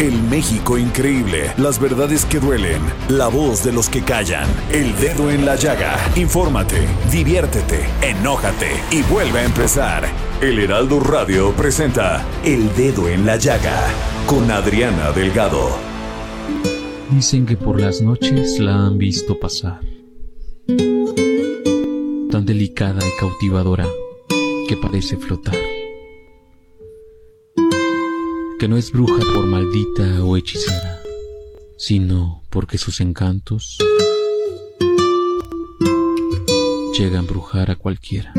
El México increíble, las verdades que duelen, la voz de los que callan, el dedo en la llaga. Infórmate, diviértete, enójate y vuelve a empezar. El Heraldo Radio presenta El Dedo en la Llaga con Adriana Delgado. Dicen que por las noches la han visto pasar. Tan delicada y cautivadora que parece flotar. Que no es bruja por maldita o hechicera, sino porque sus encantos llegan a embrujar a cualquiera.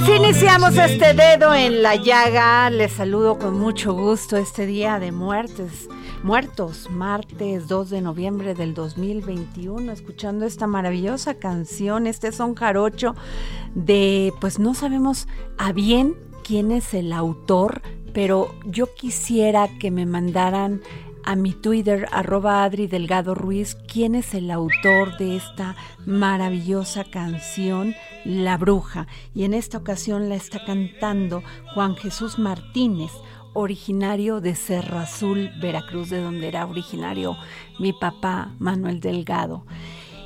Así iniciamos este dedo en la llaga. Les saludo con mucho gusto este día de muertes. Muertos, martes 2 de noviembre del 2021, escuchando esta maravillosa canción, este son jarocho de, pues no sabemos a bien quién es el autor, pero yo quisiera que me mandaran a mi Twitter, arroba Adri Delgado Ruiz, quién es el autor de esta maravillosa canción, La Bruja. Y en esta ocasión la está cantando Juan Jesús Martínez, originario de Cerro Azul, Veracruz, de donde era originario mi papá Manuel Delgado.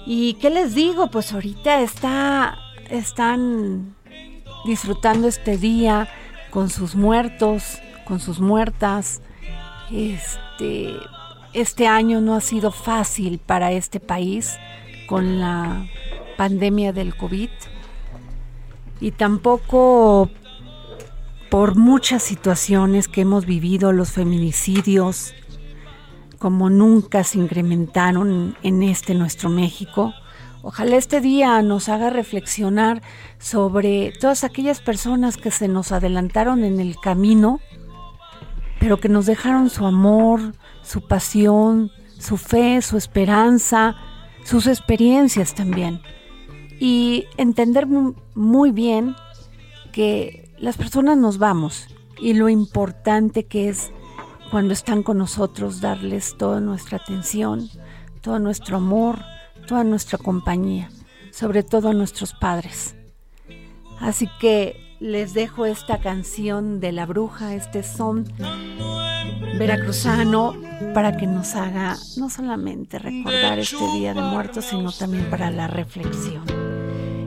¿Y qué les digo? Pues ahorita está, están disfrutando este día con sus muertos, con sus muertas. Este, este año no ha sido fácil para este país con la pandemia del COVID y tampoco por muchas situaciones que hemos vivido, los feminicidios, como nunca se incrementaron en este nuestro México. Ojalá este día nos haga reflexionar sobre todas aquellas personas que se nos adelantaron en el camino, pero que nos dejaron su amor, su pasión, su fe, su esperanza, sus experiencias también. Y entender muy bien que las personas nos vamos y lo importante que es cuando están con nosotros darles toda nuestra atención, todo nuestro amor, toda nuestra compañía, sobre todo a nuestros padres. Así que les dejo esta canción de la bruja, este son veracruzano, para que nos haga no solamente recordar este Día de Muertos, sino también para la reflexión.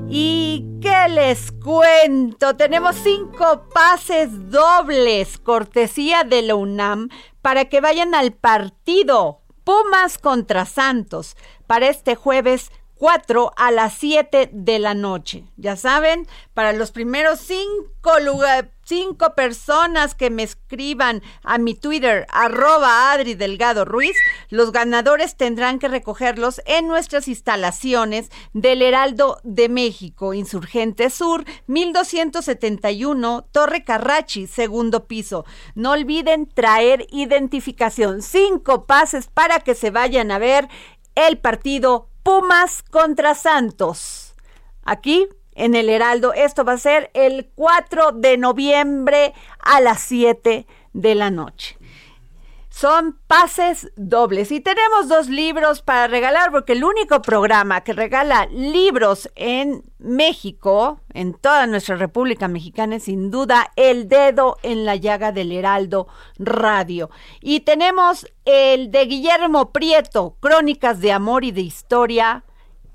¿Y qué les cuento? Tenemos cinco pases dobles, cortesía de la UNAM, para que vayan al partido Pumas contra Santos para este jueves 4 a las 7 de la noche. Ya saben, para los primeros cinco, lugar, cinco personas que me escriban a mi Twitter, arroba Adri Delgado Ruiz, los ganadores tendrán que recogerlos en nuestras instalaciones del Heraldo de México, Insurgente Sur, 1271, Torre Carrachi, segundo piso. No olviden traer identificación. Cinco pases para que se vayan a ver el partido Pumas contra Santos. Aquí en el Heraldo. Esto va a ser el 4 de noviembre a las 7 de la noche. Son pases dobles y tenemos dos libros para regalar porque el único programa que regala libros en México, en toda nuestra República Mexicana, es sin duda El Dedo en la Llaga del Heraldo Radio. Y tenemos el de Guillermo Prieto, Crónicas de Amor y de Historia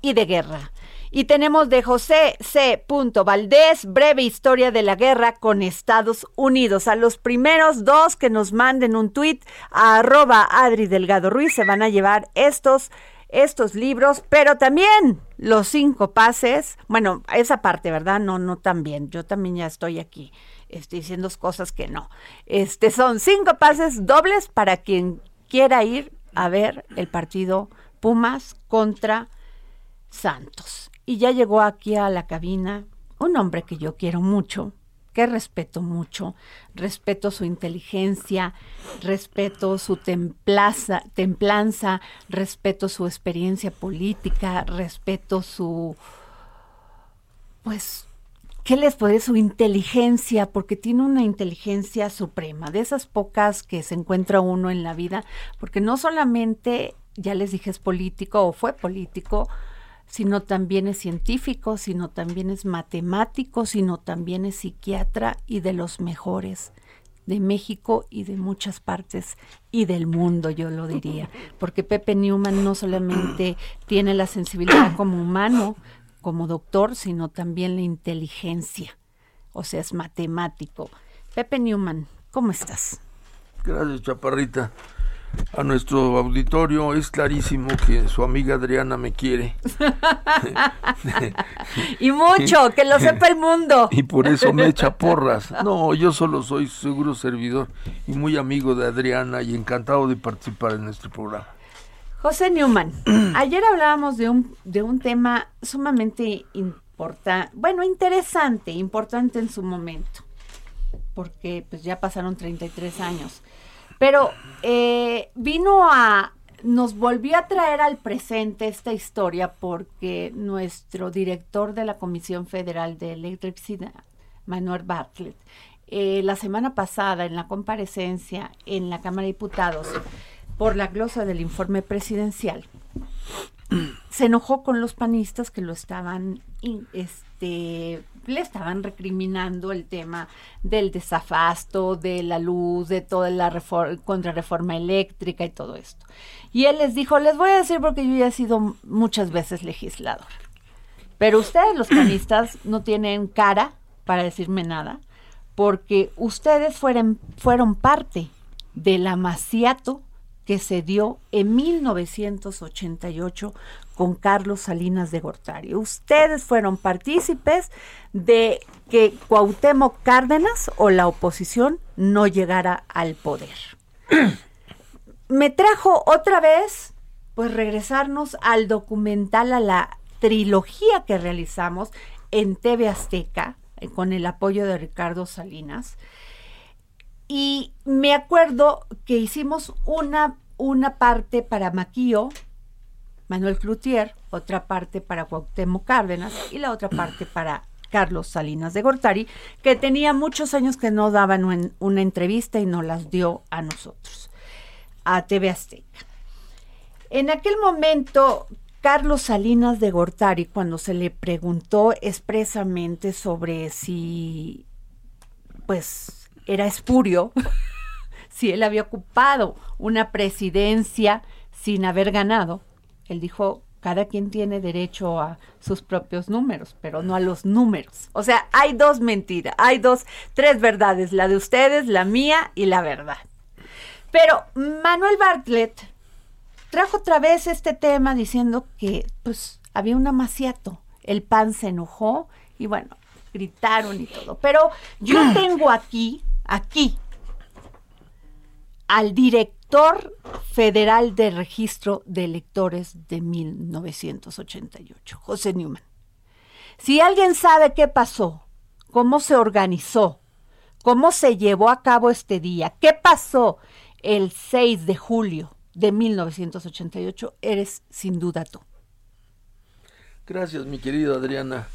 y de Guerra. Y tenemos de José C. Valdés, breve historia de la guerra con Estados Unidos. A los primeros dos que nos manden un tuit a arroba Adri Delgado Ruiz se van a llevar estos, estos libros, pero también los cinco pases. Bueno, esa parte, ¿verdad? No, no también. Yo también ya estoy aquí. Estoy diciendo cosas que no. Este son cinco pases dobles para quien quiera ir a ver el partido Pumas contra Santos. Y ya llegó aquí a la cabina un hombre que yo quiero mucho, que respeto mucho, respeto su inteligencia, respeto su templanza, respeto su experiencia política, respeto su, pues, ¿qué les puede su inteligencia? Porque tiene una inteligencia suprema, de esas pocas que se encuentra uno en la vida, porque no solamente, ya les dije, es político o fue político, sino también es científico, sino también es matemático, sino también es psiquiatra y de los mejores de México y de muchas partes y del mundo, yo lo diría, porque Pepe Newman no solamente tiene la sensibilidad como humano, como doctor, sino también la inteligencia, o sea, es matemático. Pepe Newman, ¿cómo estás? Gracias, Chaparrita a nuestro auditorio es clarísimo que su amiga Adriana me quiere. y mucho, que lo sepa el mundo. Y por eso me echa porras. No, yo solo soy seguro servidor y muy amigo de Adriana y encantado de participar en este programa. José Newman, ayer hablábamos de un, de un tema sumamente importante, bueno, interesante, importante en su momento, porque pues ya pasaron 33 años pero eh, vino a, nos volvió a traer al presente esta historia porque nuestro director de la Comisión Federal de Electricidad, Manuel Bartlett, eh, la semana pasada en la comparecencia en la Cámara de Diputados por la glosa del informe presidencial, se enojó con los panistas que lo estaban este, le estaban recriminando el tema del desafasto, de la luz, de toda la contrarreforma eléctrica y todo esto. Y él les dijo, les voy a decir porque yo ya he sido muchas veces legislador. Pero ustedes los panistas no tienen cara para decirme nada, porque ustedes fueron, fueron parte del amaciato que se dio en 1988 con Carlos Salinas de Gortari. Ustedes fueron partícipes de que Cuauhtémoc Cárdenas o la oposición no llegara al poder. Me trajo otra vez, pues regresarnos al documental, a la trilogía que realizamos en TV Azteca, eh, con el apoyo de Ricardo Salinas. Y me acuerdo que hicimos una, una parte para Maquillo, Manuel Cloutier, otra parte para Cuauhtémoc Cárdenas y la otra parte para Carlos Salinas de Gortari, que tenía muchos años que no daban una entrevista y no las dio a nosotros, a TV Azteca. En aquel momento, Carlos Salinas de Gortari, cuando se le preguntó expresamente sobre si, pues, era espurio, si él había ocupado una presidencia sin haber ganado, él dijo, cada quien tiene derecho a sus propios números, pero no a los números. O sea, hay dos mentiras, hay dos, tres verdades, la de ustedes, la mía y la verdad. Pero Manuel Bartlett trajo otra vez este tema diciendo que pues había un amaciato, el PAN se enojó y bueno, gritaron y todo. Pero yo tengo aquí, aquí, al director federal de registro de electores de 1988, José Newman. Si alguien sabe qué pasó, cómo se organizó, cómo se llevó a cabo este día, qué pasó el 6 de julio de 1988, eres sin duda tú. Gracias, mi querida Adriana.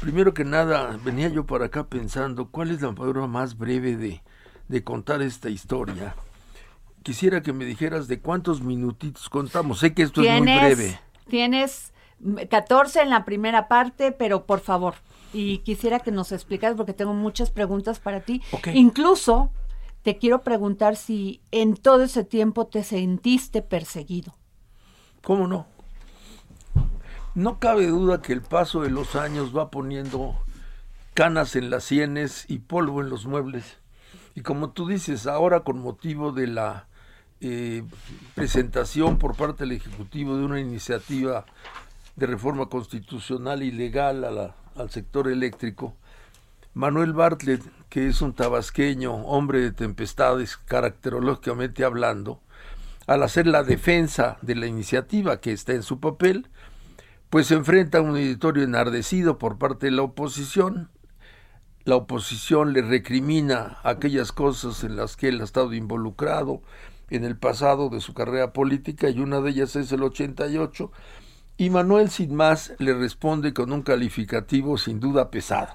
Primero que nada, venía yo para acá pensando cuál es la forma más breve de, de contar esta historia quisiera que me dijeras de cuántos minutitos contamos. Sé que esto es muy breve. Tienes 14 en la primera parte, pero por favor, y quisiera que nos explicas porque tengo muchas preguntas para ti. Incluso te quiero preguntar si en todo ese tiempo te sentiste perseguido. ¿Cómo no? No cabe duda que el paso de los años va poniendo canas en las sienes y polvo en los muebles. Y como tú dices, ahora con motivo de la eh, presentación por parte del Ejecutivo de una iniciativa de reforma constitucional y legal al sector eléctrico, Manuel Bartlett, que es un tabasqueño, hombre de tempestades, caracterológicamente hablando, al hacer la defensa de la iniciativa que está en su papel, pues se enfrenta a un editorio enardecido por parte de la oposición. La oposición le recrimina aquellas cosas en las que él ha estado involucrado, en el pasado de su carrera política y una de ellas es el 88 y Manuel sin más le responde con un calificativo sin duda pesado.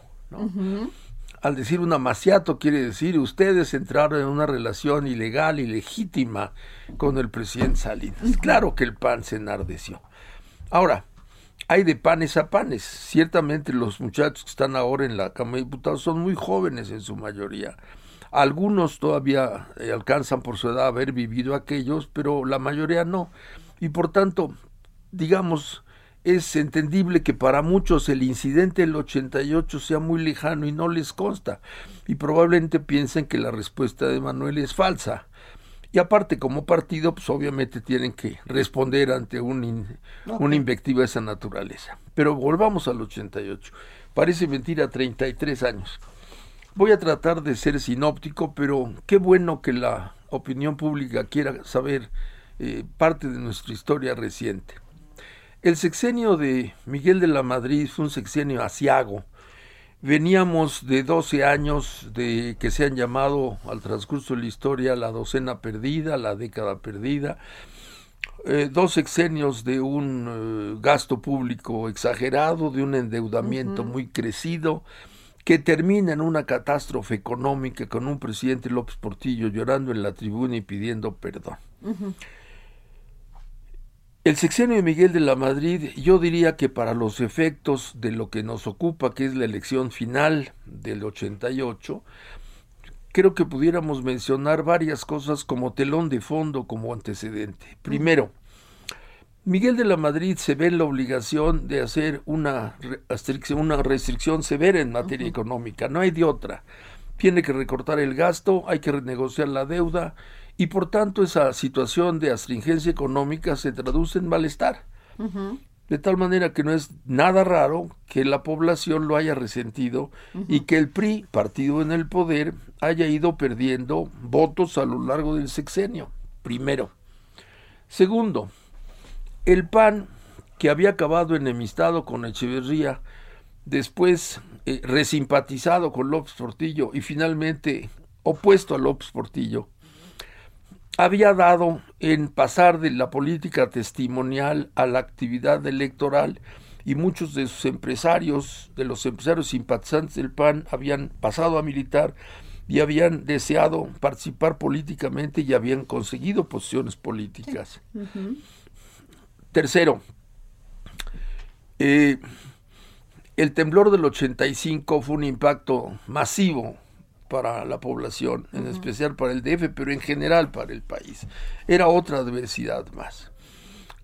Al decir un amaciato quiere decir ustedes entraron en una relación ilegal y legítima con el presidente Salinas. Claro que el PAN se enardeció. Ahora, hay de panes a panes. Ciertamente los muchachos que están ahora en la Cámara de Diputados son muy jóvenes en su mayoría algunos todavía eh, alcanzan por su edad haber vivido aquellos, pero la mayoría no. Y por tanto, digamos, es entendible que para muchos el incidente del 88 sea muy lejano y no les consta. Y probablemente piensen que la respuesta de Manuel es falsa. Y aparte, como partido, pues obviamente tienen que responder ante un una invectiva de esa naturaleza. Pero volvamos al 88. Parece mentira, 33 años. Voy a tratar de ser sinóptico, pero qué bueno que la opinión pública quiera saber eh, parte de nuestra historia reciente. El sexenio de Miguel de la Madrid fue un sexenio asiago. Veníamos de 12 años de que se han llamado al transcurso de la historia la docena perdida, la década perdida, eh, dos sexenios de un eh, gasto público exagerado, de un endeudamiento muy crecido, que termina en una catástrofe económica con un presidente López Portillo llorando en la tribuna y pidiendo perdón. El sexenio de Miguel de la Madrid, yo diría que para los efectos de lo que nos ocupa, que es la elección final del 88, creo que pudiéramos mencionar varias cosas como telón de fondo, como antecedente. Primero, Miguel de la Madrid se ve en la obligación de hacer una restricción, una restricción severa en materia económica, no hay de otra. Tiene que recortar el gasto, hay que renegociar la deuda y por tanto esa situación de astringencia económica se traduce en malestar. De tal manera que no es nada raro que la población lo haya resentido y que el PRI, partido en el poder, haya ido perdiendo votos a lo largo del sexenio. Primero. Segundo, el PAN, que había acabado enemistado con Echeverría, después eh, resimpatizado con López Portillo y finalmente opuesto a López Portillo, había dado en pasar de la política testimonial a la actividad electoral y muchos de sus empresarios, de los empresarios simpatizantes del PAN, habían pasado a militar y habían deseado participar políticamente y habían conseguido posiciones políticas. Tercero, eh, el temblor del 85 fue un impacto masivo para la población, en especial para el DF, pero en general para el país. Era otra adversidad más.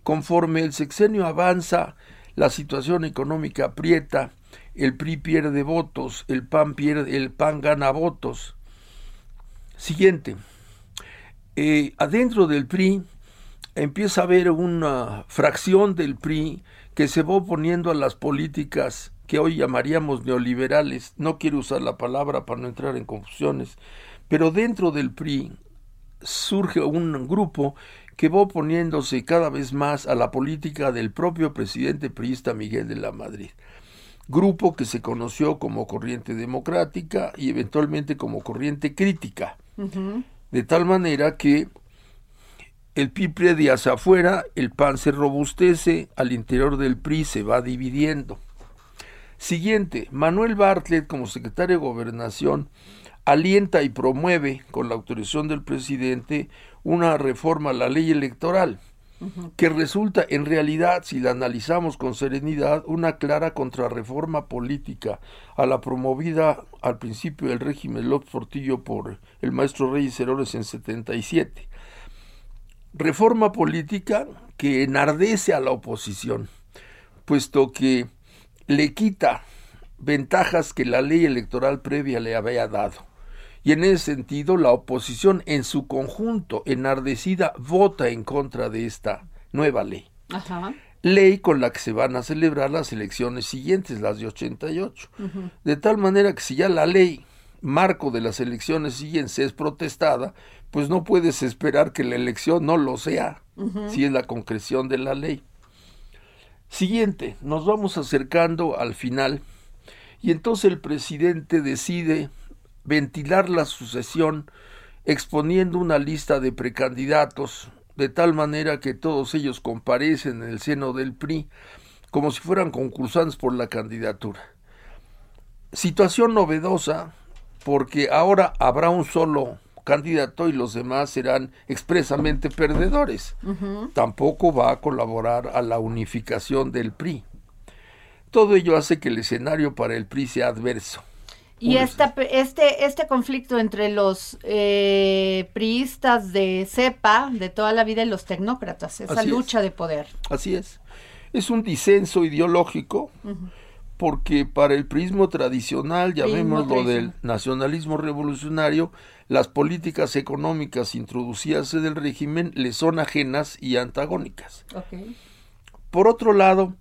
Conforme el sexenio avanza, la situación económica aprieta, el PRI pierde votos, el PAN pierde, el PAN gana votos. Siguiente. Eh, adentro del PRI empieza a haber una fracción del PRI que se va oponiendo a las políticas que hoy llamaríamos neoliberales, no quiero usar la palabra para no entrar en confusiones, pero dentro del PRI surge un grupo que va oponiéndose cada vez más a la política del propio presidente priista Miguel de la Madrid. Grupo que se conoció como corriente democrática y eventualmente como corriente crítica. De tal manera que el PRI predi hacia afuera, el PAN se robustece, al interior del PRI se va dividiendo. Siguiente, Manuel Bartlett como secretario de Gobernación alienta y promueve, con la autorización del presidente, una reforma a la ley electoral, que resulta en realidad, si la analizamos con serenidad, una clara contrarreforma política a la promovida al principio del régimen López Portillo por el maestro Reyes Heroles en 77. Reforma política que enardece a la oposición, puesto que le quita ventajas que la ley electoral previa le había dado. Y en ese sentido, la oposición en su conjunto, enardecida, vota en contra de esta nueva ley. Ley con la que se van a celebrar las elecciones siguientes, las de 88. De tal manera que si ya la ley marco de las elecciones siguientes es protestada, pues no puedes esperar que la elección no lo sea, si es la concreción de la ley. Siguiente, nos vamos acercando al final y entonces el presidente decide ventilar la sucesión exponiendo una lista de precandidatos de tal manera que todos ellos comparecen en el seno del PRI como si fueran concursantes por la candidatura. Situación novedosa porque ahora habrá un solo candidato y los demás serán expresamente perdedores. Tampoco va a colaborar a la unificación del PRI. Todo ello hace que el escenario para el PRI sea adverso. Y esta, este, este conflicto entre los eh, priistas de cepa de toda la vida y los tecnócratas, esa lucha de poder. Así es. Es un disenso ideológico porque para el prismo tradicional, llamémoslo del nacionalismo revolucionario, las políticas económicas introducidas en el régimen le son ajenas y antagónicas. Por otro lado,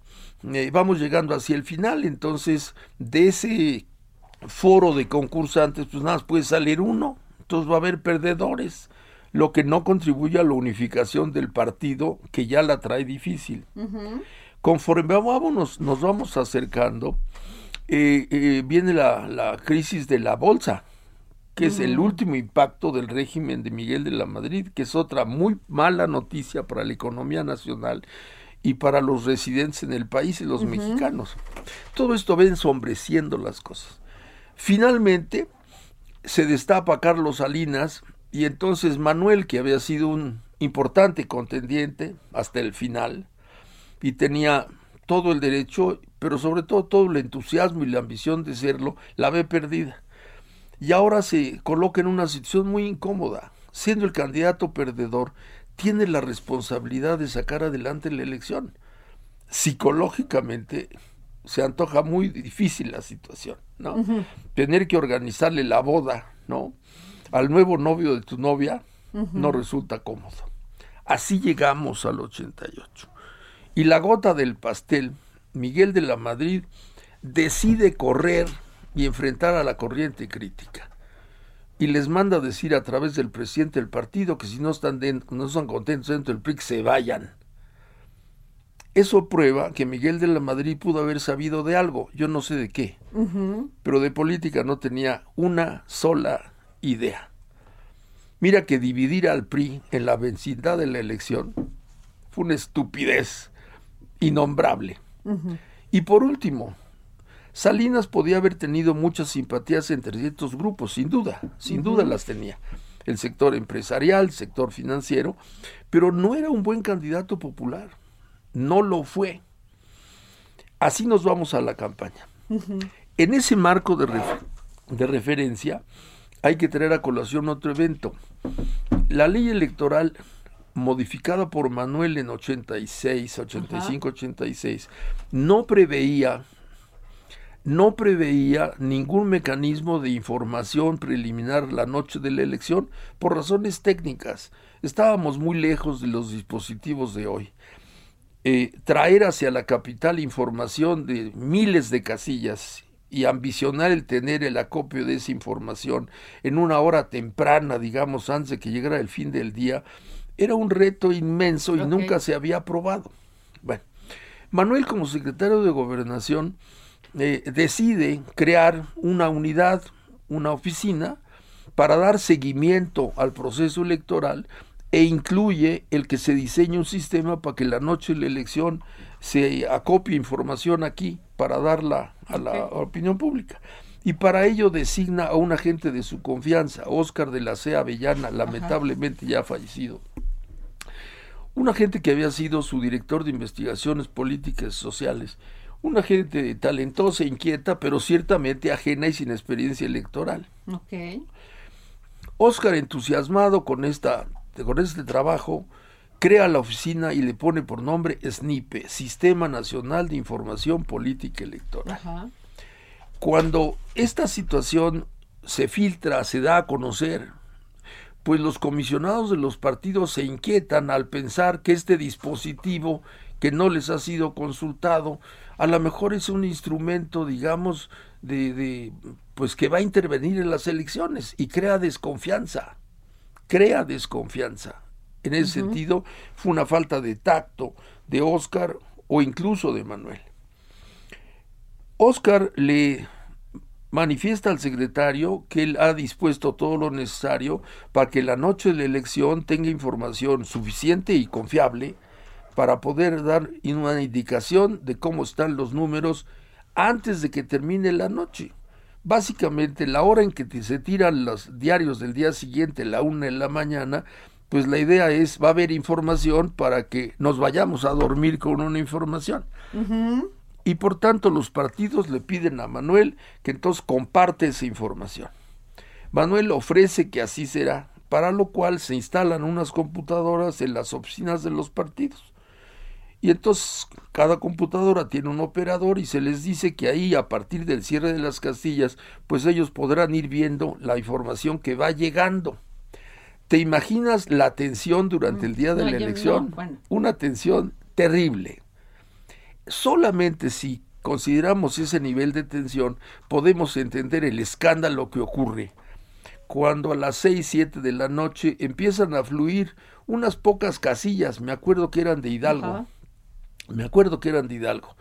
eh, vamos llegando hacia el final, entonces de ese foro de concursantes, pues nada más puede salir uno, entonces va a haber perdedores, lo que no contribuye a la unificación del partido, que ya la trae difícil. Conforme vamos, nos vamos acercando, eh, eh, viene la, la, crisis de la bolsa, que es el último impacto del régimen de Miguel de la Madrid, que es otra muy mala noticia para la economía nacional y para los residentes en el país y los mexicanos. Todo esto va ensombreciendo las cosas. Finalmente se destapa Carlos Salinas y entonces Manuel, que había sido un importante contendiente hasta el final, y tenía todo el derecho, pero sobre todo todo el entusiasmo y la ambición de serlo, la ve perdida. Y ahora se coloca en una situación muy incómoda. Siendo el candidato perdedor, tiene la responsabilidad de sacar adelante la elección. Psicológicamente se antoja muy difícil la situación, ¿no? Tener que organizarle la boda, ¿no? Al nuevo novio de tu novia no resulta cómodo. Así llegamos al 88. Y la gota del pastel, Miguel de la Madrid decide correr y enfrentar a la corriente crítica. Y les manda decir a través del presidente del partido que si no están, dentro, no están contentos dentro del PRI, se vayan. Eso prueba que Miguel de la Madrid pudo haber sabido de algo, yo no sé de qué, pero de política no tenía una sola idea. Mira que dividir al PRI en la vecindad de la elección fue una estupidez innombrable. Y por último, Salinas podía haber tenido muchas simpatías entre ciertos grupos, sin duda, sin duda las tenía. El sector empresarial, el sector financiero, pero no era un buen candidato popular. no lo fue. Así nos vamos a la campaña. En ese marco de, de referencia hay que traer a colación otro evento. La ley electoral modificada por Manuel en 86, 85, 86, no preveía no preveía ningún mecanismo de información preliminar la noche de la elección por razones técnicas. Estábamos muy lejos de los dispositivos de hoy. Eh, traer hacia la capital información de miles de casillas y ambicionar el tener el acopio de esa información en una hora temprana, digamos, antes de que llegara el fin del día, era un reto inmenso y nunca se había aprobado. Bueno, Manuel como secretario de gobernación eh, decide crear una unidad, una oficina, para dar seguimiento al proceso electoral e incluye el que se diseñe un sistema para que la noche de la elección se acopie información aquí para darla a la opinión pública. Y para ello designa a un agente de su confianza, Oscar de la C. Avellana, lamentablemente ya fallecido. Un agente que había sido su director de investigaciones políticas y sociales una gente talentosa, inquieta, pero ciertamente ajena y sin experiencia electoral. Okay. Oscar, entusiasmado con, esta, con este trabajo, crea la oficina y le pone por nombre SNIPE, Sistema Nacional de Información Política Electoral. Cuando esta situación se filtra, se da a conocer, pues los comisionados de los partidos se inquietan al pensar que este dispositivo que no les ha sido consultado, a lo mejor es un instrumento, digamos, de, de, pues que va a intervenir en las elecciones y crea desconfianza, crea desconfianza. En ese sentido, fue una falta de tacto de Oscar o incluso de Manuel. Oscar le manifiesta al secretario que él ha dispuesto todo lo necesario para que la noche de la elección tenga información suficiente y confiable para poder dar una indicación de cómo están los números antes de que termine la noche. Básicamente, la hora en que se tiran los diarios del día siguiente, la una de la mañana, pues la idea es, va a haber información para que nos vayamos a dormir con una información. Y por tanto los partidos le piden a Manuel que entonces comparte esa información. Manuel ofrece que así será, para lo cual se instalan unas computadoras en las oficinas de los partidos. Y entonces cada computadora tiene un operador y se les dice que ahí a partir del cierre de las castillas, pues ellos podrán ir viendo la información que va llegando. ¿Te imaginas la tensión durante el día de la elección? Una tensión terrible. Solamente si consideramos ese nivel de tensión, podemos entender el escándalo que ocurre cuando a las seis, siete de la noche empiezan a fluir unas pocas casillas, me acuerdo que eran de Hidalgo, me acuerdo que eran de Hidalgo,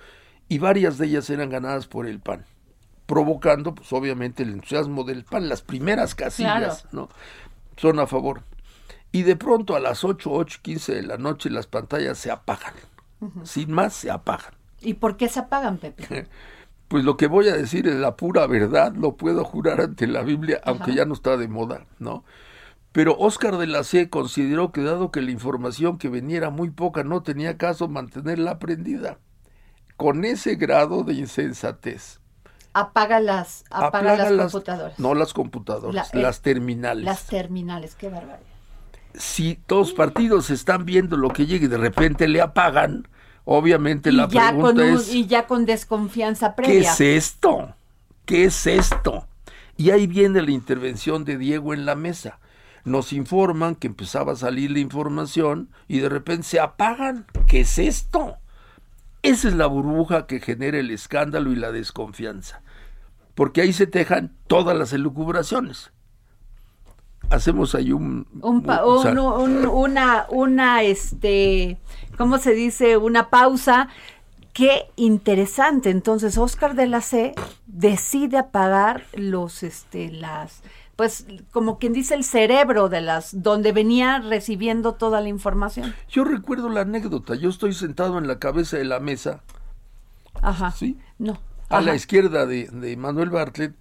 y varias de ellas eran ganadas por el PAN, provocando, pues obviamente, el entusiasmo del PAN. Las primeras casillas, ¿no? Son a favor. Y de pronto a las 8, 8, 15 de la noche las pantallas se apagan. Sin más, se apagan. ¿Y por qué se apagan, Pepe? Pues lo que voy a decir es la pura verdad, lo puedo jurar ante la Biblia, aunque ya no está de moda, ¿no? Pero Oscar de la C consideró que dado que la información que venía era muy poca, no tenía caso mantenerla prendida. Con ese grado de insensatez. Apaga las, apaga las, computadoras. No las computadoras, eh, las terminales. Las terminales, qué barbaridad. Si todos partidos están viendo lo que llega y de repente le apagan, obviamente la pregunta es... Y ya con desconfianza previa. ¿Qué es esto? ¿Qué es esto? Y ahí viene la intervención de Diego en la mesa nos informan que empezaba a salir la información y de repente se apagan. ¿Qué es esto? Esa es la burbuja que genera el escándalo y la desconfianza. Porque ahí se tejan todas las elucubraciones. Hacemos ahí un, una, una, este, ¿cómo se dice? Una pausa. Qué interesante. Entonces, Oscar de la C decide apagar los, este, las, pues como quien dice el cerebro de las donde venía recibiendo toda la información. Yo recuerdo la anécdota, yo estoy sentado en la cabeza de la mesa. Ajá. ¿Sí? No. A la izquierda de, de, Manuel Bartlett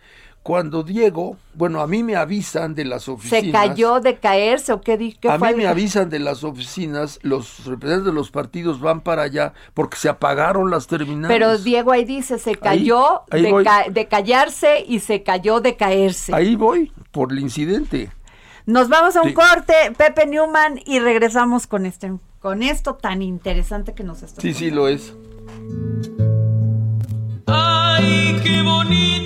cuando Diego, bueno, a mí me avisan de las oficinas. ¿Se cayó de caerse o qué, di- qué A fue? mí me avisan de las oficinas, los representantes de los partidos van para allá porque se apagaron las terminales. Pero Diego ahí dice, se cayó ahí de, voy. ca- de callarse y se cayó de caerse. Ahí voy, por el incidente. Nos vamos a un Sí. corte, Pepe Newman, y regresamos con este, con esto tan interesante que nos está Sí, sí lo es. Ay, qué bonito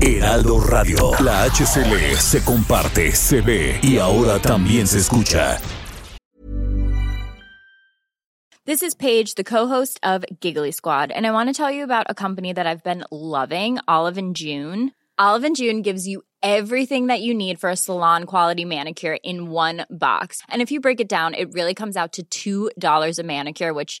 Heraldo Radio. La HCL se comparte, se ve y ahora también se escucha. This is Paige, the co-host of Giggly Squad, and I want to tell you about a company that I've been loving, Olive and June. Olive and June gives you everything that you need for a salon quality manicure in one box. And if you break it down, it really comes out to $2 a manicure, which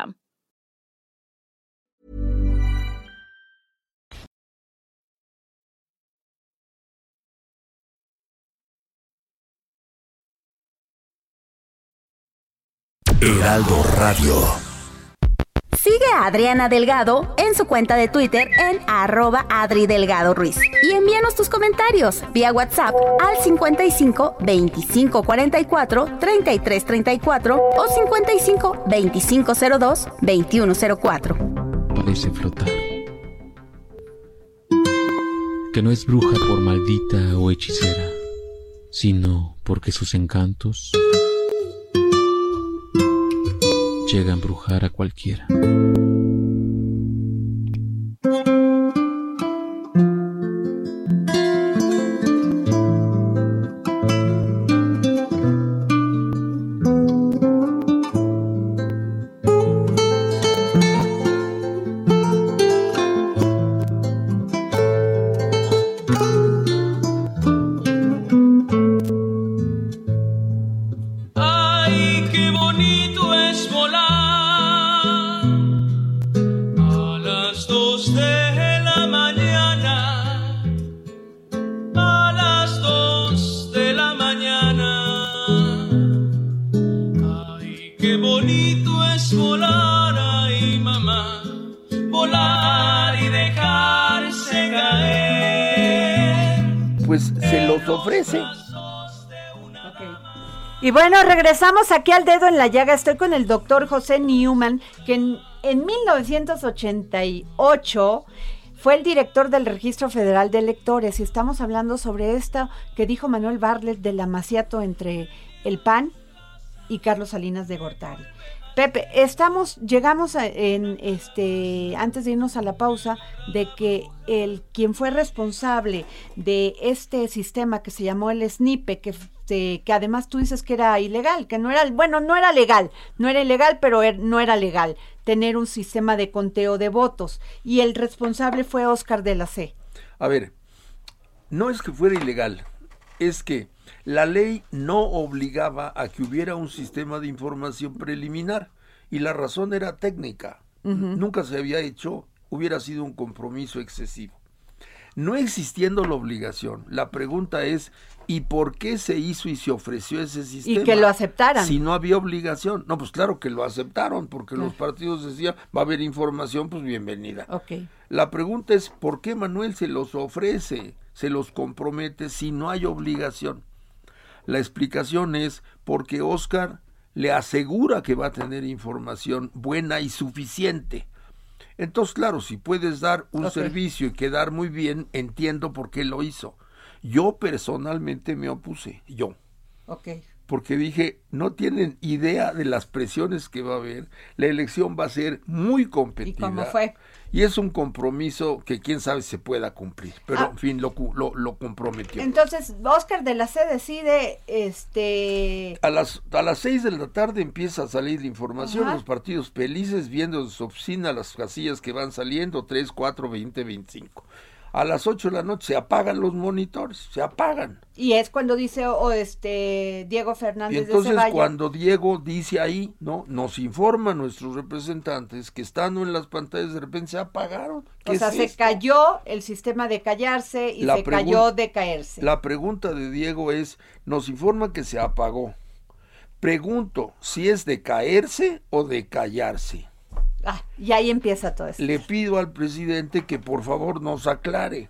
Heraldo Radio. Sigue a Adriana Delgado en su cuenta de Twitter en arroba Adri Delgado Ruiz. Y envíanos tus comentarios vía WhatsApp al 55 25 44 33 34 o 55 25 02 21 04. parece flotar. Que no es bruja por maldita o hechicera, sino porque sus encantos llegan a embrujar a cualquiera. Bueno, regresamos aquí al dedo en la llaga. Estoy con el doctor José Newman, que en, en 1988 fue el director del Registro Federal de Electores. Y estamos hablando sobre esto que dijo Manuel Barlet del amaciato entre el PAN y Carlos Salinas de Gortari. Pepe, estamos, llegamos a- en este, antes de irnos a la pausa, de que el quien fue responsable de este sistema que se llamó el SNIPE, que, que además tú dices que era ilegal, que no era, bueno, no era legal, no era ilegal, pero er- no era legal tener un sistema de conteo de votos. Y el responsable fue Oscar de la C. A ver, no es que fuera ilegal, es que la ley no obligaba a que hubiera un sistema de información preliminar y la razón era técnica. Nunca se había hecho, hubiera sido un compromiso excesivo. No existiendo la obligación, la pregunta es ¿y por qué se hizo y se ofreció ese sistema? que lo aceptaran. Si no había obligación. No, pues claro que lo aceptaron, porque los partidos decían, va a haber información, pues bienvenida. La pregunta es, ¿por qué Manuel se los ofrece, se los compromete si no hay obligación? La explicación es porque Oscar le asegura que va a tener información buena y suficiente. Entonces, claro, si puedes dar un servicio y quedar muy bien, entiendo por qué lo hizo. Yo personalmente me opuse, yo, Ok. Porque dije, no tienen idea de las presiones que va a haber, la elección va a ser muy competida. cómo fue? Y es un compromiso que quién sabe se pueda cumplir, pero Ah. en fin, lo, lo, lo comprometió. Entonces, Oscar de la C decide, este, A las, a las 6 de la tarde empieza a salir la información, Ajá. los partidos felices viendo en su oficina las casillas que van saliendo, 3, 4, 20, 25. A las 8 de la noche se apagan los monitores, se apagan. y es cuando dice, o este, Diego Y Fernández de entonces Ceballos. cuando Diego dice ahí, ¿no? Nos informan nuestros representantes que estando en las pantallas de repente se apagaron. ¿Qué O sea, es se esto? cayó el sistema de callarse y La se cayó de caerse. La pregunta de Diego es, nos informa que se apagó. Pregunto, si es de caerse o de callarse. Ah, y ahí empieza todo esto. le pido al presidente que por favor nos aclare.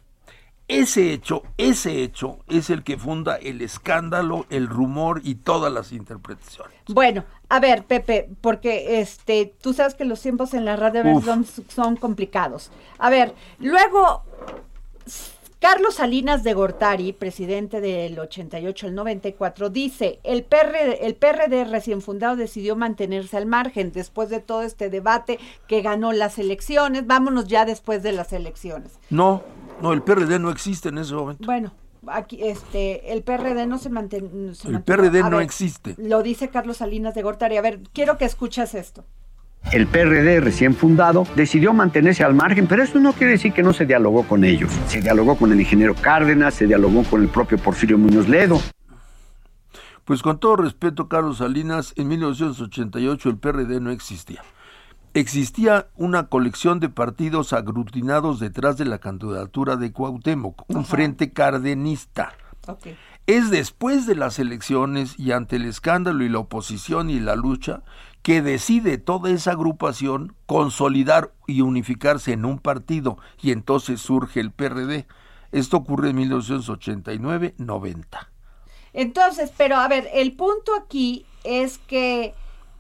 Ese hecho, ese hecho es el que funda el escándalo, el rumor y todas las interpretaciones. Bueno, a ver, Pepe, porque este, tú sabes que los tiempos en la radio son, son complicados. A ver, luego Carlos Salinas de Gortari, presidente del 88 al 94, dice, el PRD, el PRD recién fundado decidió mantenerse al margen después de todo este debate que ganó las elecciones. Vámonos ya después de las elecciones. No, no, el PRD no existe en ese momento. Bueno, aquí este el PRD no se mantiene. El PRD no existe. Lo dice Carlos Salinas de Gortari. A ver, quiero que escuches esto. El PRD recién fundado decidió mantenerse al margen, pero eso no quiere decir que no se dialogó con ellos. Se dialogó con el ingeniero Cárdenas, se dialogó con el propio Porfirio Muñoz Ledo. Pues con todo respeto, Carlos Salinas, en 1988 el PRD no existía. Existía una colección de partidos aglutinados detrás de la candidatura de Cuauhtémoc, un frente cardenista. Es después de las elecciones y ante el escándalo y la oposición y la lucha que decide toda esa agrupación consolidar y unificarse en un partido y entonces surge el PRD. Esto ocurre en 1989-90. Entonces, pero a ver, el punto aquí es que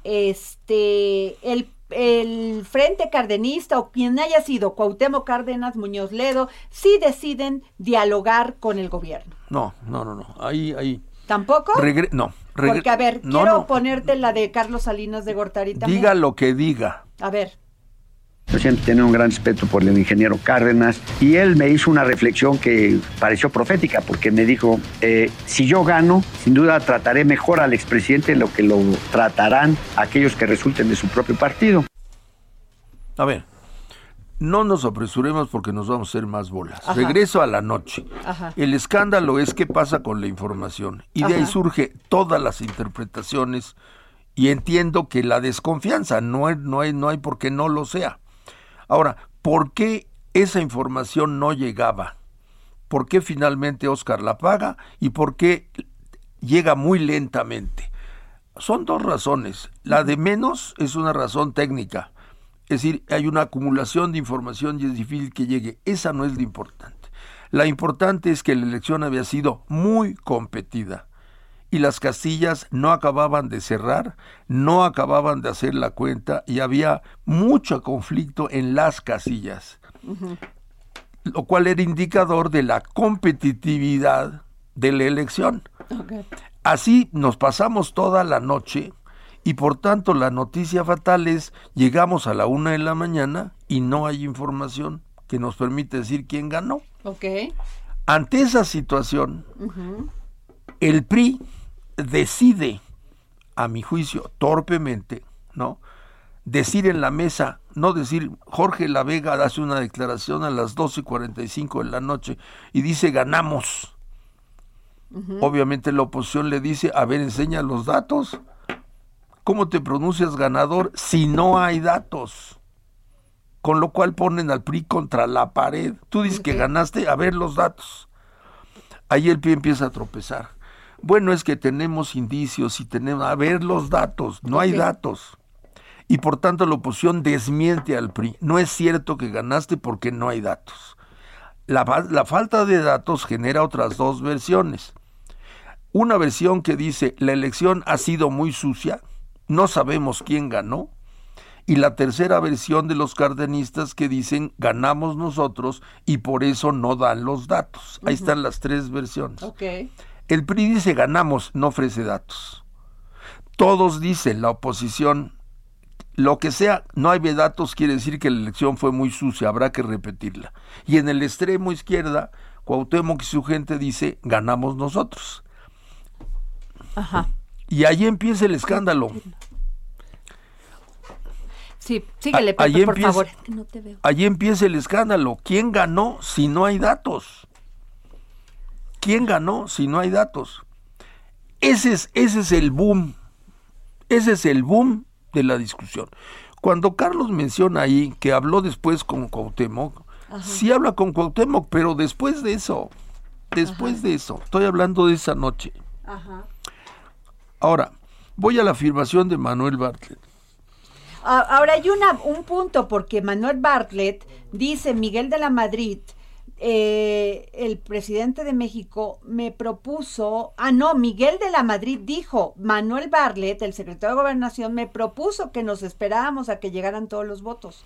este el, el Frente Cardenista o quien haya sido Cuauhtémoc Cárdenas, Muñoz Ledo, sí deciden dialogar con el gobierno. No, no, no, no. Ahí, ahí. ¿Tampoco? Regre- no. Regre- Porque, a ver, no, quiero no. ponerte la de Carlos Salinas de Gortari también. Diga lo que diga. A ver, Yo siempre tenía un gran respeto por el ingeniero Cárdenas y él me hizo una reflexión que pareció profética porque me dijo, eh, si yo gano, sin duda trataré mejor al expresidente de lo que lo tratarán aquellos que resulten de su propio partido. A ver, no nos apresuremos porque nos vamos a hacer más bolas. Ajá. Regreso a la noche. Ajá. El escándalo es qué pasa con la información. Y de ahí surge todas las interpretaciones y entiendo que la desconfianza no hay, no hay, no hay por qué no lo sea. Ahora, ¿por qué esa información no llegaba? ¿Por qué finalmente Oscar la paga? ¿Y por qué llega muy lentamente? Son dos razones. La de menos es una razón técnica. Es decir, hay una acumulación de información y es difícil que llegue. Esa no es la importante. La importante es que la elección había sido muy competida y las casillas no acababan de cerrar, no acababan de hacer la cuenta y había mucho conflicto en las casillas, lo cual era indicador de la competitividad de la elección. Así nos pasamos toda la noche y por tanto la noticia fatal es llegamos a la una de la mañana y no hay información que nos permite decir quién ganó. ok. Ante esa situación, el PRI decide, a mi juicio, torpemente, ¿no? Decir en la mesa, no decir, Jorge La Vega hace una declaración a las 12.45 de la noche y dice ganamos. Obviamente la oposición le dice, a ver, enseña los datos. ¿Cómo te pronuncias ganador si no hay datos? Con lo cual ponen al PRI contra la pared. Tú dices que ganaste, a ver los datos. Ahí el PRI empieza a tropezar. Bueno, es que tenemos indicios y tenemos, a ver los datos, no hay datos. Y por tanto la oposición desmiente al PRI. No es cierto que ganaste porque no hay datos. La, la falta de datos genera otras dos versiones. Una versión que dice la elección ha sido muy sucia, no sabemos quién ganó, y la tercera versión de los cardenistas que dicen ganamos nosotros y por eso no dan los datos. Ahí están las tres versiones. El PRI dice ganamos, no ofrece datos. Todos dicen, la oposición, lo que sea, no hay datos, quiere decir que la elección fue muy sucia, habrá que repetirla. Y en el extremo izquierda, Cuauhtémoc y su gente dice ganamos nosotros. Ajá. Y ahí empieza el escándalo. Sí, síguele, Pepe, por favor. Allí empieza el escándalo. ¿Quién ganó si no hay datos? ¿Quién ganó si no hay datos? Ese es, ese es el boom. Ese es el boom de la discusión. Cuando Carlos menciona ahí que habló después con Cuauhtémoc, sí habla con Cuauhtémoc, pero después de eso, después de eso, estoy hablando de esa noche. Ahora, voy a la afirmación de Manuel Bartlett. Ahora hay una, un punto porque Manuel Bartlett dice, Miguel de la Madrid, eh, el presidente de México me propuso, ah no, Miguel de la Madrid dijo, Manuel Bartlett, el secretario de Gobernación, me propuso que nos esperáramos a que llegaran todos los votos.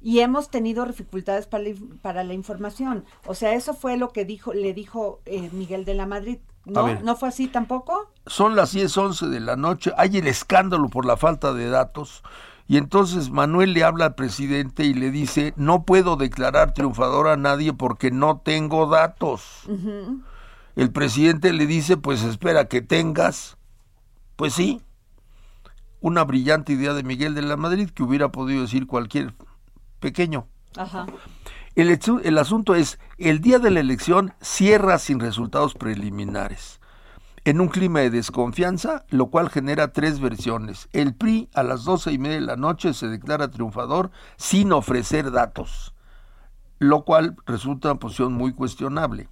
Y hemos tenido dificultades para la, para la información. O sea, eso fue lo que dijo, le dijo eh, Miguel de la Madrid. ¿No? ¿No fue así tampoco? Son las 10, 11 de la noche, hay el escándalo por la falta de datos. Y entonces Manuel le habla al presidente y le dice, no puedo declarar triunfador a nadie porque no tengo datos. El presidente le dice, pues espera que tengas. Pues sí, una brillante idea de Miguel de la Madrid que hubiera podido decir cualquier pequeño. El, el asunto es, el día de la elección cierra sin resultados preliminares en un clima de desconfianza, lo cual genera tres versiones. El PRI a las doce y media de la noche se declara triunfador sin ofrecer datos, lo cual resulta una posición muy cuestionable.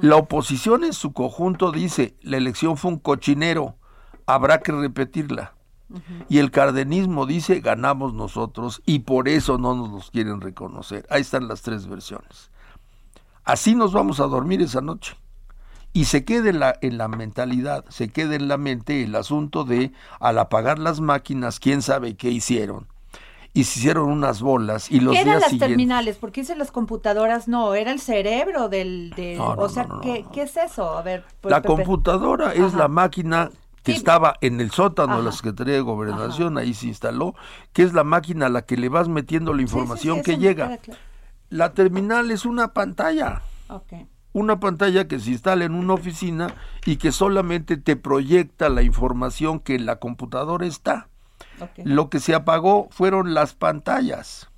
La oposición en su conjunto dice, la elección fue un cochinero, habrá que repetirla. Y el cardenismo dice, ganamos nosotros y por eso no nos los quieren reconocer. Ahí están las tres versiones. Así nos vamos a dormir esa noche y se quede en la, en la mentalidad, se quede en la mente el asunto de al apagar las máquinas, quién sabe qué hicieron. Y se hicieron unas bolas y los ¿Qué eran las terminales? Porque dice las computadoras, no, era el cerebro del... o sea, ¿qué, ¿qué, es eso? A ver, pues, La computadora es la máquina que estaba en el sótano de la Secretaría de Gobernación, ahí se instaló, que es la máquina a la que le vas metiendo la información que llega. La terminal es una pantalla. Okay una pantalla que se instala en una oficina y que solamente te proyecta la información que en la computadora está. Lo que se apagó fueron las pantallas.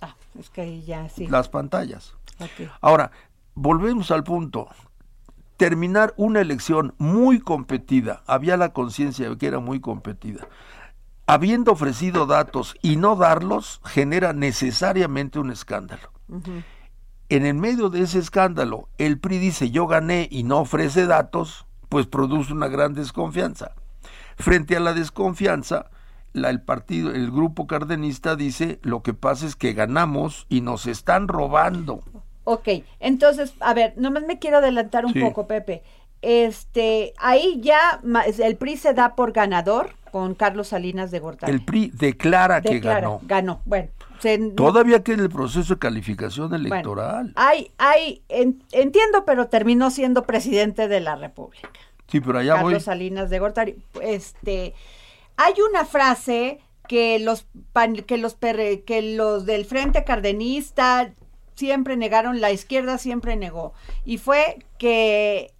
Ah, es que ya sí. Las pantallas. Ahora, volvemos al punto. Terminar una elección muy competida, había la conciencia de que era muy competida, habiendo ofrecido datos y no darlos, genera necesariamente un escándalo en el medio de ese escándalo, el PRI dice yo gané y no ofrece datos, pues produce una gran desconfianza. Frente a la desconfianza, la, el partido, el grupo cardenista dice lo que pasa es que ganamos y nos están robando. Ok, entonces, a ver, nomás me quiero adelantar un poco, Pepe. Este, ahí ya el PRI se da por ganador con Carlos Salinas de Gortari. El PRI declara, que ganó. Ganó, bueno. Todavía que en el proceso de calificación electoral. hay, hay, entiendo, pero terminó siendo presidente de la República. Sí, pero allá Carlos Salinas de Gortari. Este, hay una frase que los que los que los del Frente Cardenista siempre negaron, la izquierda siempre negó, y fue que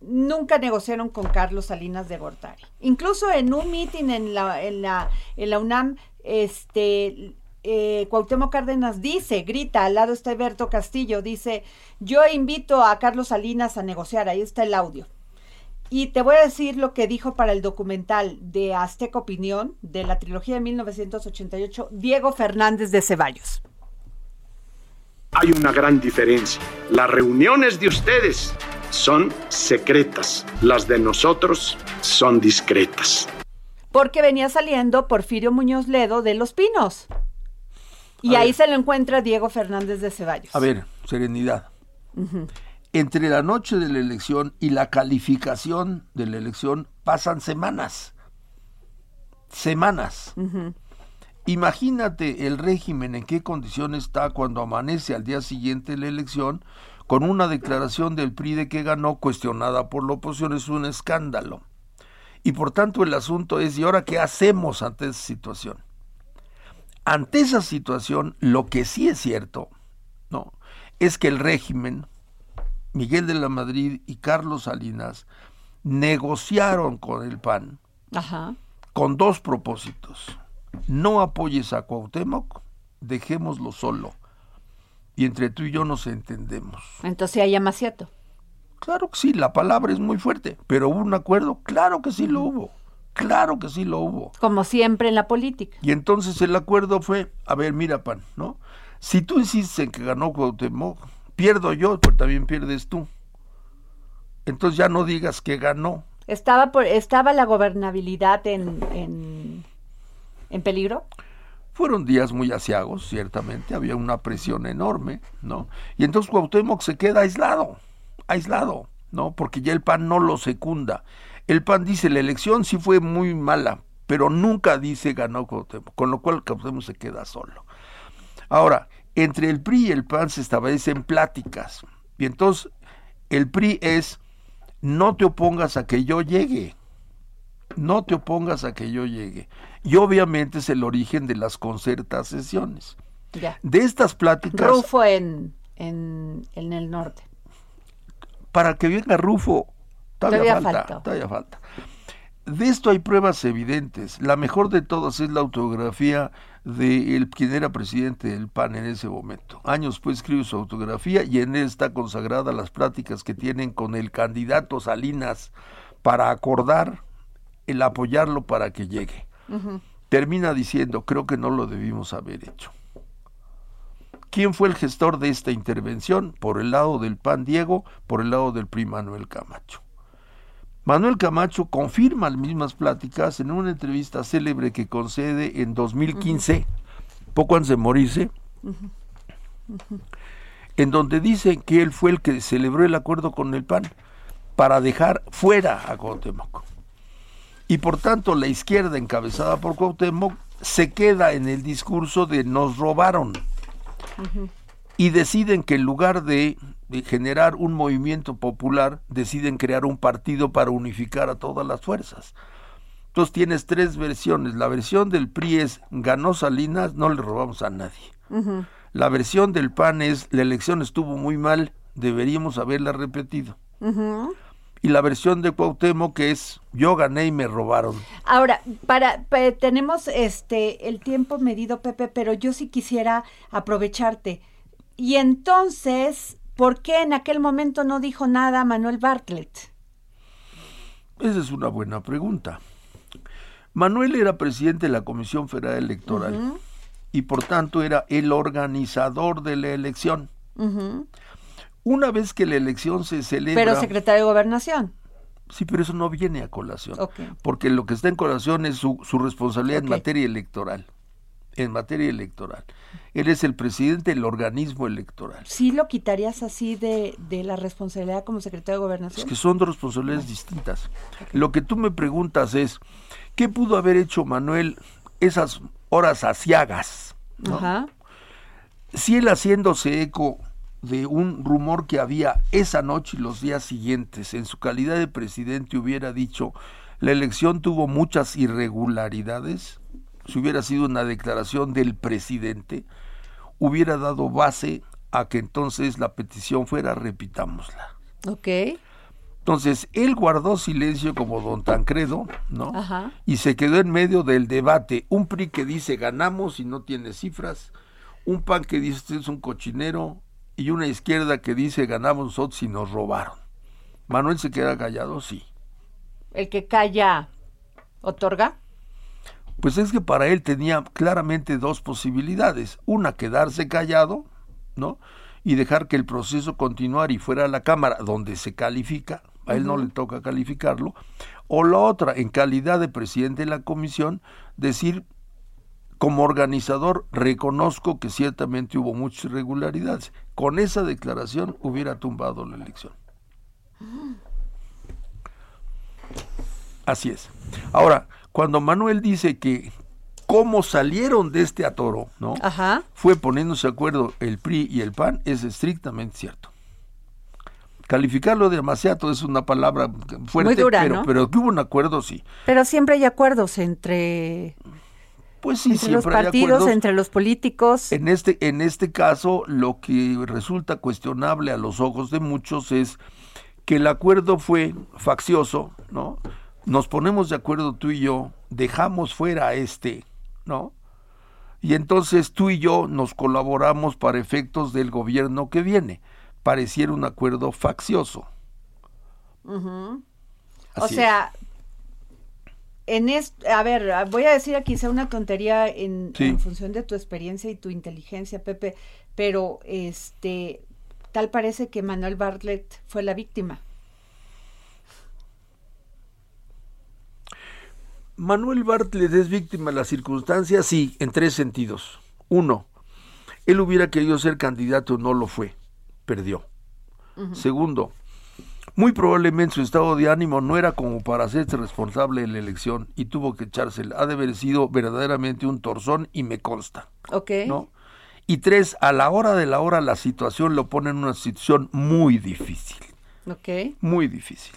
nunca negociaron con Carlos Salinas de Gortari. Incluso en un mitin en la, en la, UNAM, este, eh, Cuauhtémoc Cárdenas dice, grita, al lado está Alberto Castillo, dice, yo invito a Carlos Salinas a negociar, ahí está el audio. Y te voy a decir lo que dijo para el documental de Azteca Opinión de la trilogía de 1988, Diego Fernández de Ceballos. Hay una gran diferencia. Las reuniones de ustedes son secretas, las de nosotros son discretas. Porque venía saliendo Porfirio Muñoz Ledo de Los Pinos. Y ahí se lo encuentra Diego Fernández de Ceballos. A ver, serenidad. Entre la noche de la elección y la calificación de la elección pasan semanas. semanas. Imagínate el régimen en qué condición está cuando amanece al día siguiente la elección con una declaración del PRI de que ganó cuestionada por la oposición. Es un escándalo. Y por tanto el asunto es, ¿y ahora qué hacemos ante esa situación? Ante esa situación, lo que sí es cierto, ¿no? Es que el régimen, Miguel de la Madrid y Carlos Salinas, negociaron con el PAN con dos propósitos. No apoyes a Cuauhtémoc, dejémoslo solo. Y entre tú y yo nos entendemos. Entonces hay amaciato. Claro que sí, la palabra es muy fuerte, pero hubo un acuerdo, claro que sí lo hubo. Claro que sí lo hubo. Como siempre en la política. Y entonces el acuerdo fue, a ver, mira, pan, ¿no? Si tú insistes en que ganó Cuauhtémoc, pierdo yo, pero también pierdes tú. Entonces ya no digas que ganó. ¿Estaba, por, estaba la gobernabilidad en, en, en peligro? Fueron días muy asiagos, ciertamente, había una presión enorme, ¿no? Y entonces Cuauhtémoc se queda aislado, aislado, ¿no? Porque ya el PAN no lo secunda. El PAN dice la elección sí fue muy mala, pero nunca dice ganó Cuauhtémoc, con lo cual Cuauhtémoc se queda solo. Ahora, entre el PRI y el PAN se establecen pláticas. Y entonces el PRI es no te opongas a que yo llegue. No te opongas a que yo llegue. Y obviamente es el origen de las concertas sesiones. De estas pláticas. Rufo en, en, en el norte. Para que venga Rufo Todavía, falta, todavía falta. De esto hay pruebas evidentes. La mejor de todas es la autografía de el, quien era presidente del PAN en ese momento. Años después escribe su autografía y en él está consagrada las pláticas que tienen con el candidato Salinas para acordar el apoyarlo para que llegue. Termina diciendo, creo que no lo debimos haber hecho. ¿Quién fue el gestor de esta intervención? Por el lado del PAN Diego, por el lado del PRI Manuel Camacho. Manuel Camacho confirma las mismas pláticas en una entrevista célebre que concede en 2015, poco antes de morirse, en donde dice que él fue el que celebró el acuerdo con el PAN para dejar fuera a Cuauhtémoc. Y por tanto la izquierda encabezada por Cuauhtémoc se queda en el discurso de nos robaron. Y deciden que en lugar de de generar un movimiento popular, deciden crear un partido para unificar a todas las fuerzas. Entonces tienes tres versiones. La versión del PRI es ganó Salinas, no le robamos a nadie. La versión del PAN es la elección estuvo muy mal, deberíamos haberla repetido. Y la versión de Cuauhtémoc que es yo gané y me robaron. Ahora, para, tenemos este el tiempo medido, Pepe, pero yo sí quisiera aprovecharte. Y entonces, ¿Por qué en aquel momento no dijo nada Manuel Bartlett? Esa es una buena pregunta. Manuel era presidente de la Comisión Federal Electoral y por tanto era el organizador de la elección. Una vez que la elección se celebra... Pero secretario de Gobernación. Sí, pero eso no viene a colación. Porque lo que está en colación es su, responsabilidad en materia electoral en materia electoral. Él es el presidente del organismo electoral. ¿Sí lo quitarías así de, la responsabilidad como secretario de gobernación? Es que son dos responsabilidades distintas. Lo que tú me preguntas es, ¿qué pudo haber hecho Manuel esas horas asiagas? Ajá. Si él haciéndose eco de un rumor que había esa noche y los días siguientes, en su calidad de presidente hubiera dicho, la elección tuvo muchas irregularidades, si hubiera sido una declaración del presidente, hubiera dado base a que entonces la petición fuera repitámosla. Ok. Entonces, él guardó silencio como don Tancredo, ¿no? Ajá. Y se quedó en medio del debate. Un PRI que dice ganamos y no tiene cifras, un PAN que dice usted es un cochinero, y una izquierda que dice ganamos nosotros y nos robaron. Manuel se queda callado, sí. ¿El que calla otorga? Pues es que para él tenía claramente dos posibilidades. Una, quedarse callado, ¿no? Y dejar que el proceso continuara y fuera a la Cámara donde se califica, a él no le toca calificarlo. O la otra, en calidad de presidente de la comisión, decir, como organizador, reconozco que ciertamente hubo muchas irregularidades. Con esa declaración hubiera tumbado la elección. Así es. Ahora, cuando Manuel dice que cómo salieron de este atoro, ¿no? Ajá. Fue poniéndose de acuerdo el PRI y el PAN, es estrictamente cierto. Calificarlo de amaciato es una palabra fuerte, Muy dura, pero, ¿no? pero que hubo un acuerdo, sí. Pero siempre hay acuerdos entre, Pues sí, entre los siempre hay partidos, acuerdos. entre los políticos. En este, en este caso, lo que resulta cuestionable a los ojos de muchos es que el acuerdo fue faccioso, ¿no? Nos ponemos de acuerdo tú y yo, dejamos fuera a este, ¿no? Y entonces tú y yo nos colaboramos para efectos del gobierno que viene. Pareciera un acuerdo faccioso. O sea, en este, a ver, voy a decir aquí quizá una tontería en, Sí. en función de tu experiencia y tu inteligencia, Pepe, pero este, tal parece que Manuel Bartlett fue la víctima. Manuel Bartlett es víctima de las circunstancias, sí, en tres sentidos. Uno, él hubiera querido ser candidato, no lo fue, perdió. Segundo, muy probablemente su estado de ánimo no era como para hacerse responsable de la elección y tuvo que echársela. Ha de haber sido verdaderamente un torzón y me consta, ¿Ok? ¿no? Y tres, a la hora de la hora la situación lo pone en una situación muy difícil Ok. muy difícil.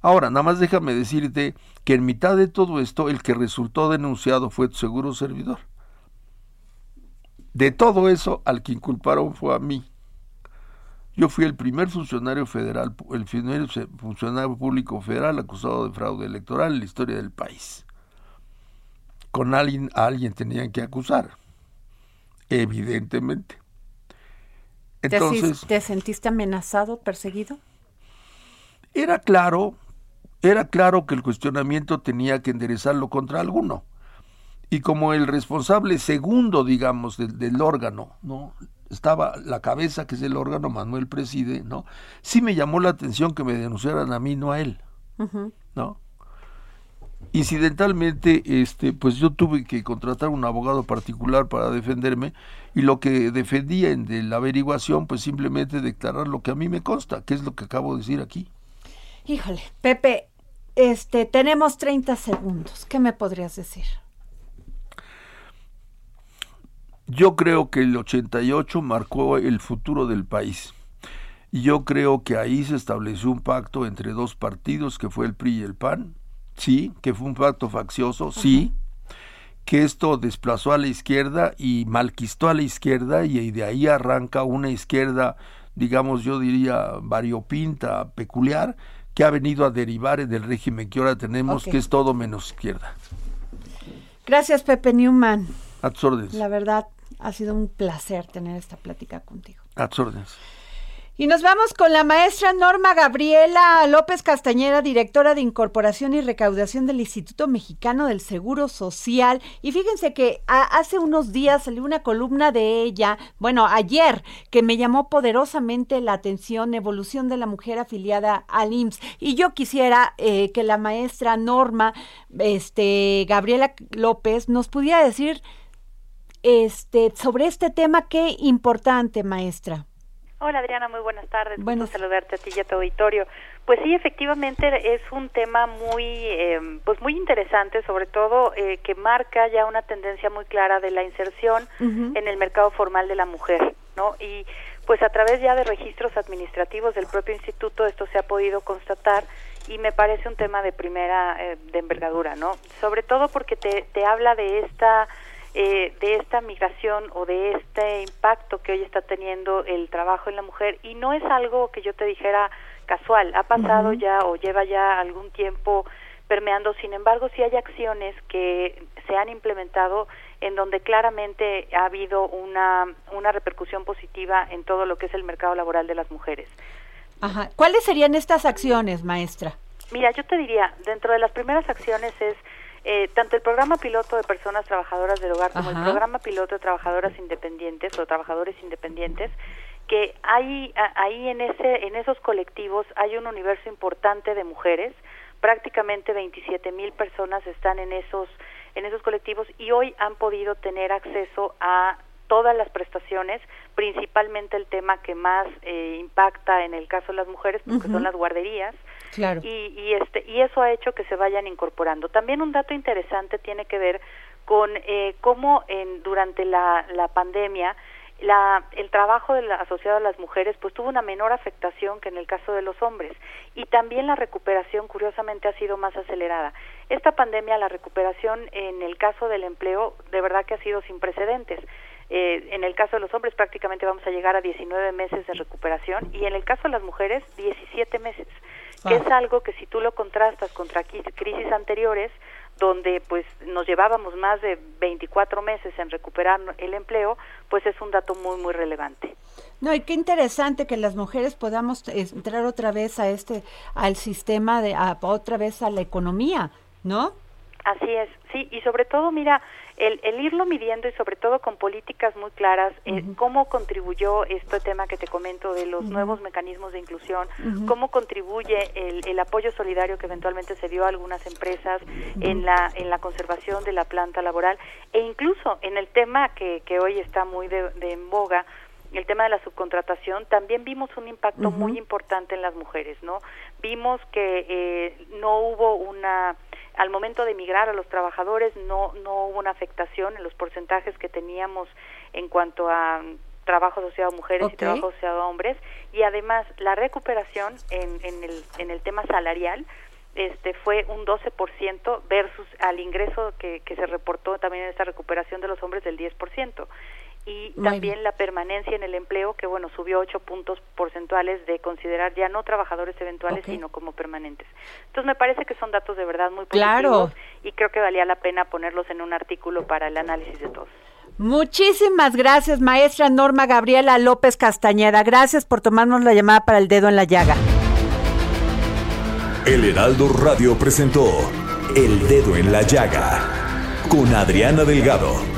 Ahora, nada más déjame decirte que en mitad de todo esto, el que resultó denunciado fue tu seguro servidor. De todo eso, al que inculparon fue a mí. Yo fui el primer funcionario federal, el primer funcionario público federal acusado de fraude electoral en la historia del país. Con alguien, a alguien tenían que acusar, evidentemente. ¿Te, Entonces, ¿Te sentiste amenazado, perseguido? era claro, era claro que el cuestionamiento tenía que enderezarlo contra alguno. Y como el responsable segundo, digamos, del, del órgano, ¿no? Estaba la cabeza, que es el órgano, Manuel preside, ¿no? Sí me llamó la atención que me denunciaran a mí, no a él. ¿no? Incidentalmente, este, pues yo tuve que contratar un abogado particular para defenderme y lo que defendía en de la averiguación, pues simplemente declarar lo que a mí me consta, que es lo que acabo de decir aquí. Híjole, Pepe, este, tenemos 30 segundos. ¿Qué me podrías decir? Yo creo que el 88 marcó el futuro del país. Y yo creo que ahí se estableció un pacto entre dos partidos, que fue el PRI y el PAN. Sí, que fue un pacto faccioso, sí. Que esto desplazó a la izquierda y malquistó a la izquierda y de ahí arranca una izquierda, digamos, yo diría, variopinta, peculiar, que ha venido a derivar del régimen que ahora tenemos, que es todo menos izquierda. Gracias, Pepe Newman. A tus órdenes. La verdad, ha sido un placer tener esta plática contigo. A tus órdenes. Y nos vamos con la maestra Norma Gabriela López Castañeda, directora de Incorporación y Recaudación del Instituto Mexicano del Seguro Social. Y fíjense que hace unos días salió una columna de ella, bueno, ayer, que me llamó poderosamente la atención, evolución de la mujer afiliada al IMSS. Y yo quisiera eh, que la maestra Norma, este, Gabriela López, nos pudiera decir este, sobre este tema, qué importante, maestra. Hola Adriana, muy buenas tardes. Buenas. saludarte a ti y a tu auditorio. Pues sí, efectivamente es un tema muy, eh, pues muy interesante, sobre todo eh, que marca ya una tendencia muy clara de la inserción en el mercado formal de la mujer, ¿no? Y pues a través ya de registros administrativos del propio instituto esto se ha podido constatar y me parece un tema de primera eh, de envergadura, ¿no? Sobre todo porque te, te habla de esta eh, de esta migración o de este impacto que hoy está teniendo el trabajo en la mujer y no es algo que yo te dijera casual, ha pasado ya o lleva ya algún tiempo permeando, sin embargo sí hay acciones que se han implementado en donde claramente ha habido una, una repercusión positiva en todo lo que es el mercado laboral de las mujeres. Ajá. ¿Cuáles serían estas acciones, maestra? Mira, yo te diría, dentro de las primeras acciones es eh, tanto el programa piloto de personas trabajadoras del hogar como Ajá. el programa piloto de trabajadoras independientes o trabajadores independientes, que hay ahí en ese en esos colectivos hay un universo importante de mujeres, prácticamente 27 mil personas están en esos en esos colectivos y hoy han podido tener acceso a todas las prestaciones, principalmente el tema que más eh, impacta en el caso de las mujeres, porque son las guarderías, Y, y, este, y eso ha hecho que se vayan incorporando. También un dato interesante tiene que ver con eh, cómo en, durante la, la pandemia la, el trabajo de la, asociado a las mujeres pues tuvo una menor afectación que en el caso de los hombres y también la recuperación curiosamente ha sido más acelerada. Esta pandemia, la recuperación en el caso del empleo de verdad que ha sido sin precedentes. Eh, en el caso de los hombres prácticamente vamos a llegar a 19 meses de recuperación y en el caso de las mujeres 17 meses, que es algo que si tú lo contrastas contra crisis anteriores, donde pues nos llevábamos más de 24 meses en recuperar el empleo, pues es un dato muy muy relevante. No, y qué interesante que las mujeres podamos entrar otra vez a este al sistema de a, otra vez a la economía, ¿no? Así es, sí, y sobre todo, mira, el, el irlo midiendo y sobre todo con políticas muy claras, eh, cómo contribuyó este tema que te comento de los nuevos mecanismos de inclusión, cómo contribuye el, el, apoyo solidario que eventualmente se dio a algunas empresas en la en la conservación de la planta laboral e incluso en el tema que, que hoy está muy de, de en boga, el tema de la subcontratación, también vimos un impacto muy importante en las mujeres, ¿no? Vimos que eh, no hubo una al momento de emigrar a los trabajadores no, no hubo una afectación en los porcentajes que teníamos en cuanto a trabajo asociado a mujeres y trabajo asociado a hombres. Y además la recuperación en, en, el, en el tema salarial este fue un 12% versus al ingreso que, que se reportó también en esta recuperación de los hombres del 10% y también la permanencia en el empleo que bueno subió ocho puntos porcentuales de considerar ya no trabajadores eventuales sino como permanentes entonces me parece que son datos de verdad muy positivos y creo que valía la pena ponerlos en un artículo para el análisis de todos Muchísimas gracias, maestra Norma Gabriela López Castañeda. Gracias por tomarnos la llamada para el dedo en la llaga. El Heraldo Radio presentó El Dedo en la Llaga con Adriana Delgado.